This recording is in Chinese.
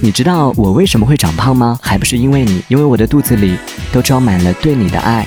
你知道我为什么会长胖吗？还不是因为你因为我的肚子里都装满了对你的爱。